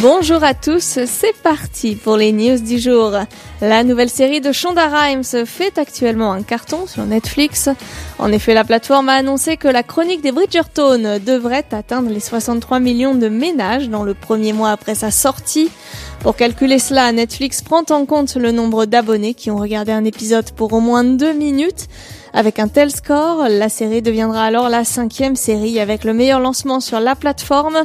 Bonjour à tous, c'est parti pour les news du jour. La nouvelle série de Shonda Rhimes fait actuellement un carton sur Netflix. En effet, la plateforme a annoncé que la chronique des Bridgerton devrait atteindre les 63 millions de ménages dans le premier mois après sa sortie. Pour calculer cela, Netflix prend en compte le nombre d'abonnés qui ont regardé un épisode pour au moins deux minutes. Avec un tel score, la série deviendra alors la cinquième série avec le meilleur lancement sur la plateforme.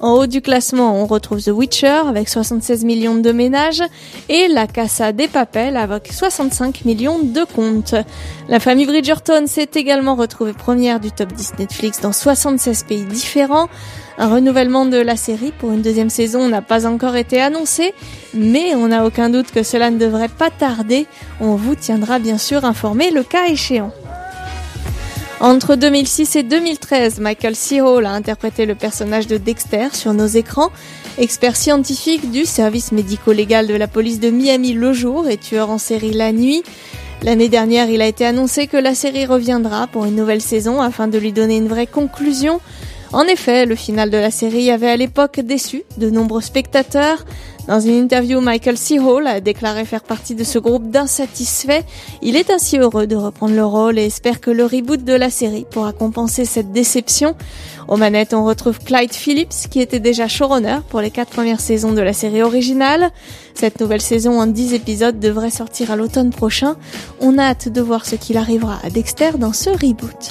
En haut du classement, on retrouve The Witcher avec 76 millions de ménages et La Casa des Papels avec 65 millions de comptes. La famille Bridgerton s'est également retrouvée première du top 10 Netflix dans 76 pays différents. Un renouvellement de la série pour une deuxième saison n'a pas encore été annoncé, mais on n'a aucun doute que cela ne devrait pas tarder. On vous tiendra bien sûr informé le cas échéant. Entre 2006 et 2013, Michael C. A interprété le personnage de Dexter sur nos écrans, expert scientifique du service médico-légal de la police de Miami le jour et tueur en série la nuit. L'année dernière, il a été annoncé que la série reviendra pour une nouvelle saison afin de lui donner une vraie conclusion. En effet, le final de la série avait à l'époque déçu de nombreux spectateurs. Dans une interview, Michael C. A déclaré faire partie de ce groupe d'insatisfaits. Il est ainsi heureux de reprendre le rôle et espère que le reboot de la série pourra compenser cette déception. Aux manettes, on retrouve Clyde Phillips, qui était déjà showrunner pour les quatre premières saisons de la série originale. Cette nouvelle saison en 10 épisodes devrait sortir à l'automne prochain. On a hâte de voir ce qu'il arrivera à Dexter dans ce reboot.